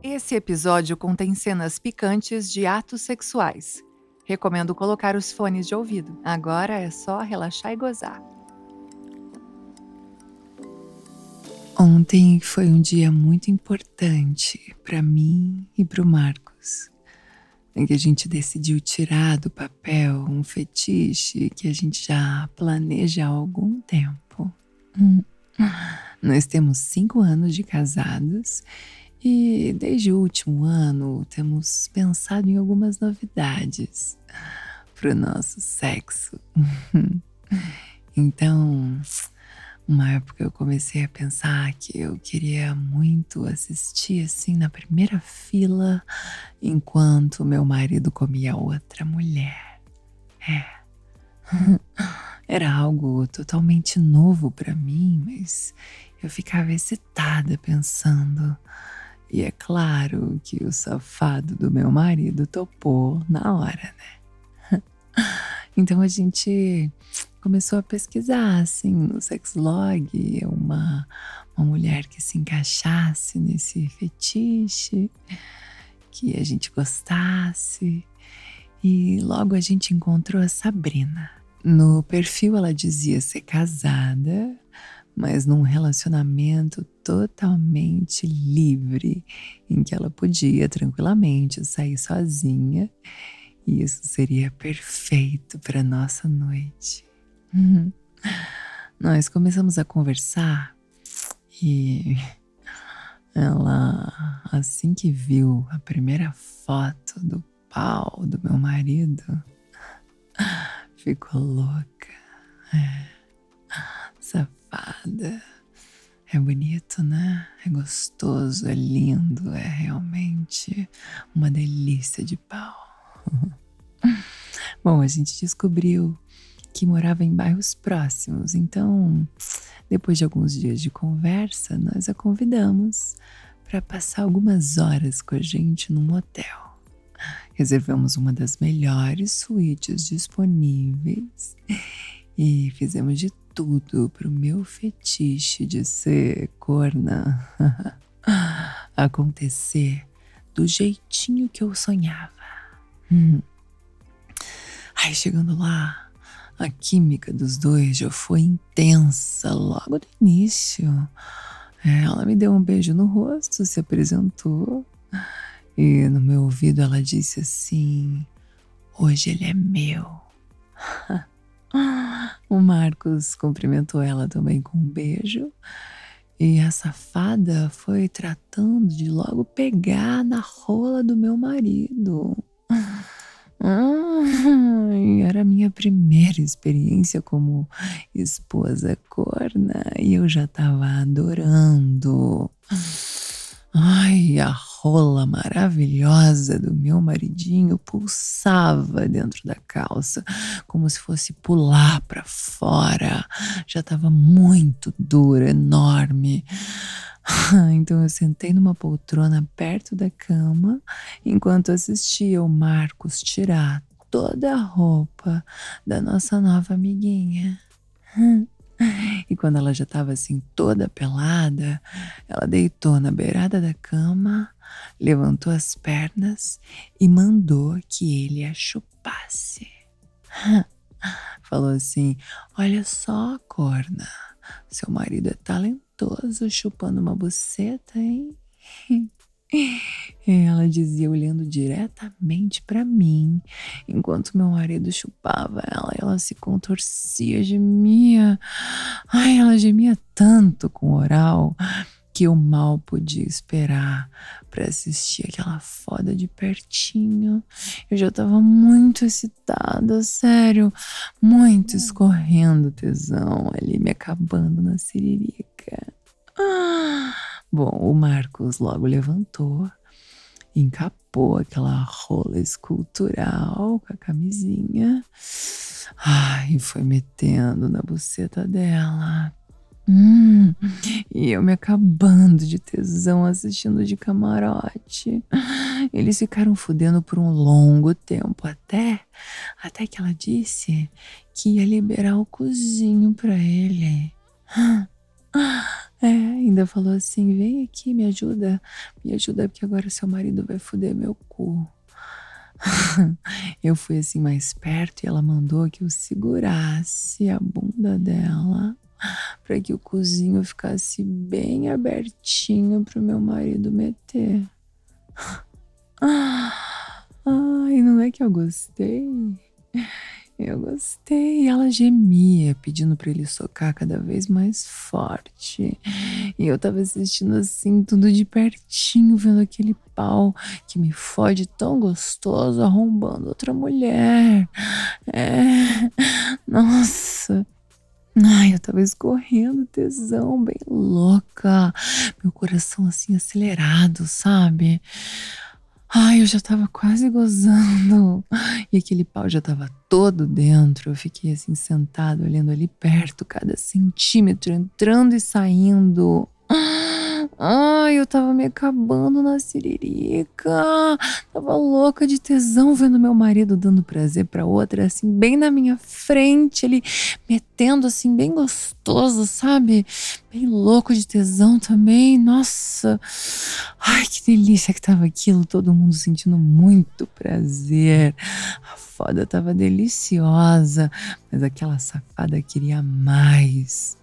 Esse episódio contém cenas picantes de atos sexuais. Recomendo colocar os fones de ouvido. Agora é só relaxar e gozar. Ontem foi um dia muito importante para mim e para o Marcos, em que a gente decidiu tirar do papel um fetiche que a gente já planeja há algum tempo. Nós temos cinco anos de casados e desde o último ano temos pensado em algumas novidades para o nosso sexo. então, uma época eu comecei a pensar que eu queria muito assistir assim na primeira fila enquanto meu marido comia outra mulher. É. Era algo totalmente novo para mim, mas eu ficava excitada pensando. E é claro que o safado do meu marido topou na hora, né? Então a gente começou a pesquisar, assim, no sexlog, uma, uma mulher que se encaixasse nesse fetiche, que a gente gostasse. E logo a gente encontrou a Sabrina. No perfil ela dizia ser casada, mas num relacionamento totalmente livre, em que ela podia tranquilamente sair sozinha, e isso seria perfeito para nossa noite. Uhum. Nós começamos a conversar e ela, assim que viu a primeira foto do pau do meu marido, ficou louca. É. Safada. É bonito, né? É gostoso, é lindo, é realmente uma delícia de pau. Bom, a gente descobriu que morava em bairros próximos. Então, depois de alguns dias de conversa, nós a convidamos para passar algumas horas com a gente num hotel. Reservamos uma das melhores suítes disponíveis e fizemos de tudo para o meu fetiche de ser corna acontecer do jeitinho que eu sonhava. Hum. Aí chegando lá, a química dos dois já foi intensa logo do início. É, ela me deu um beijo no rosto, se apresentou e no meu ouvido ela disse assim: Hoje ele é meu. o Marcos cumprimentou ela também com um beijo. E a safada foi tratando de logo pegar na rola do meu marido. Ah, era a minha primeira experiência como esposa corna e eu já estava adorando. Ai, a rola maravilhosa do meu maridinho pulsava dentro da calça, como se fosse pular para fora. Já estava muito dura, enorme. Então eu sentei numa poltrona perto da cama enquanto assistia o Marcos tirar toda a roupa da nossa nova amiguinha. E quando ela já estava assim toda pelada, ela deitou na beirada da cama, levantou as pernas e mandou que ele a chupasse. Falou assim: Olha só, corna, seu marido é talentoso chupando uma buceta, hein? Ela dizia olhando diretamente para mim, enquanto meu marido chupava ela, ela se contorcia, gemia. Ai, ela gemia tanto com o oral que eu mal podia esperar para assistir aquela foda de pertinho. Eu já tava muito excitada, sério, muito escorrendo tesão ali, me acabando na siririca. Ah, bom, o Marcos logo levantou, encapou aquela rola escultural com a camisinha. Ai, foi metendo na buceta dela Hum, e eu me acabando de tesão assistindo de camarote. Eles ficaram fudendo por um longo tempo, até até que ela disse que ia liberar o cozinho pra ele. É, ainda falou assim: vem aqui, me ajuda, me ajuda, porque agora seu marido vai fuder meu cu. eu fui assim mais perto e ela mandou que eu segurasse a bunda dela para que o cozinho ficasse bem abertinho para o meu marido meter. Ai, não é que eu gostei? Eu gostei. Ela gemia, pedindo para ele socar cada vez mais forte. E eu tava assistindo assim, tudo de pertinho, vendo aquele pau que me fode tão gostoso, arrombando outra mulher. É. Nossa. Ai, eu tava escorrendo tesão, bem louca. Meu coração assim acelerado, sabe? Ai, eu já tava quase gozando. E aquele pau já tava todo dentro. Eu fiquei assim sentado, olhando ali perto, cada centímetro entrando e saindo. Ai, eu tava me acabando na siririca. Tava louca de tesão vendo meu marido dando prazer pra outra, assim, bem na minha frente, ele metendo assim, bem gostoso, sabe? Bem louco de tesão também. Nossa. Ai, que delícia que tava aquilo, todo mundo sentindo muito prazer. A foda tava deliciosa, mas aquela safada queria mais.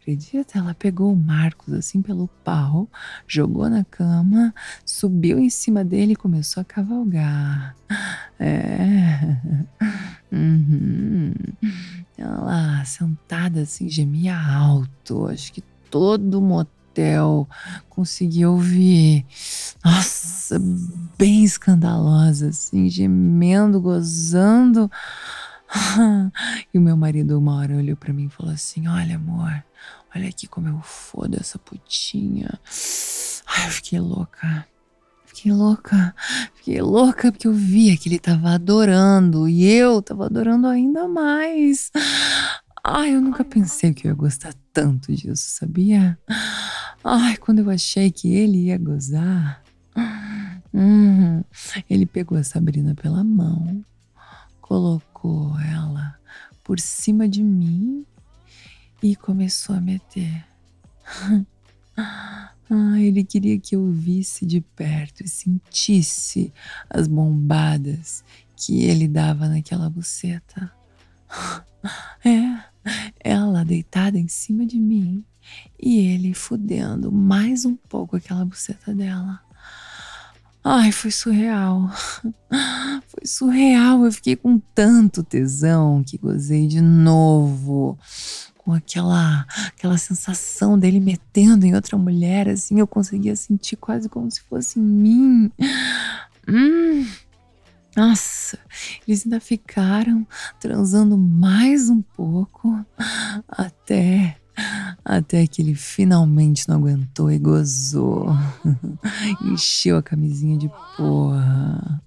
Acredita? Ela pegou o Marcos assim pelo pau, jogou na cama, subiu em cima dele e começou a cavalgar. É. Uhum. Ela sentada assim, gemia alto. Acho que todo motel conseguia ouvir. Nossa, bem escandalosa, assim, gemendo, gozando. E o meu marido uma hora olhou para mim e falou assim: Olha, amor, olha aqui como eu fodo essa putinha. Ai, eu fiquei louca. Fiquei louca, fiquei louca porque eu via que ele tava adorando e eu tava adorando ainda mais. Ai, eu nunca pensei que eu ia gostar tanto disso, sabia? Ai, quando eu achei que ele ia gozar, hum, ele pegou a Sabrina pela mão, colocou ela por cima de mim e começou a meter. Ah, ele queria que eu visse de perto e sentisse as bombadas que ele dava naquela buceta. É, ela deitada em cima de mim e ele fudendo mais um pouco aquela buceta dela. Ai, foi surreal. Foi surreal. Eu fiquei com tanto tesão que gozei de novo com aquela aquela sensação dele metendo em outra mulher, assim, eu conseguia sentir quase como se fosse em mim. Hum. Nossa, eles ainda ficaram transando mais um pouco até até que ele finalmente não aguentou e gozou. Encheu a camisinha de porra.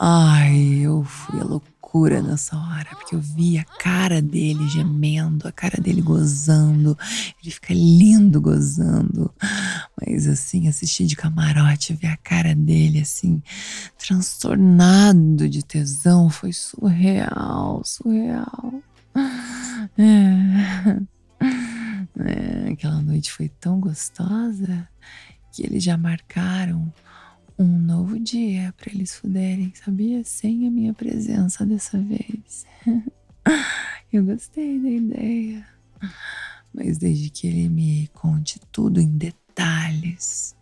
Ai, eu fui a loucura loucura nessa hora, porque eu vi a cara dele gemendo, a cara dele gozando. Ele fica lindo gozando. Mas assim, assistir de camarote, ver a cara dele assim, transtornado de tesão, foi surreal, surreal. É. É, aquela noite foi tão gostosa que eles já marcaram um novo dia para eles fuderem, sabia? Sem a minha presença dessa vez. Eu gostei da ideia. Mas desde que ele me conte tudo em detalhes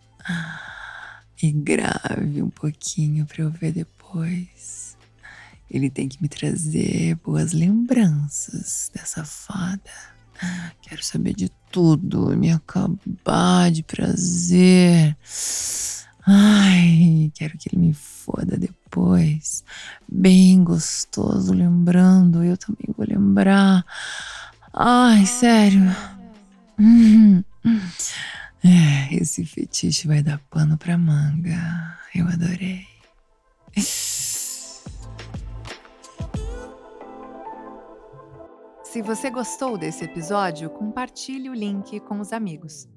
e grave um pouquinho para eu ver depois. Ele tem que me trazer boas lembranças dessa fada. Quero saber de tudo, me acabar de prazer. Ai, quero que ele me foda depois. Bem gostoso, lembrando. Eu também vou lembrar. Ai, sério. Hum, É, esse fetiche vai dar pano pra manga. Eu adorei. Se você gostou desse episódio, compartilhe o link com os amigos.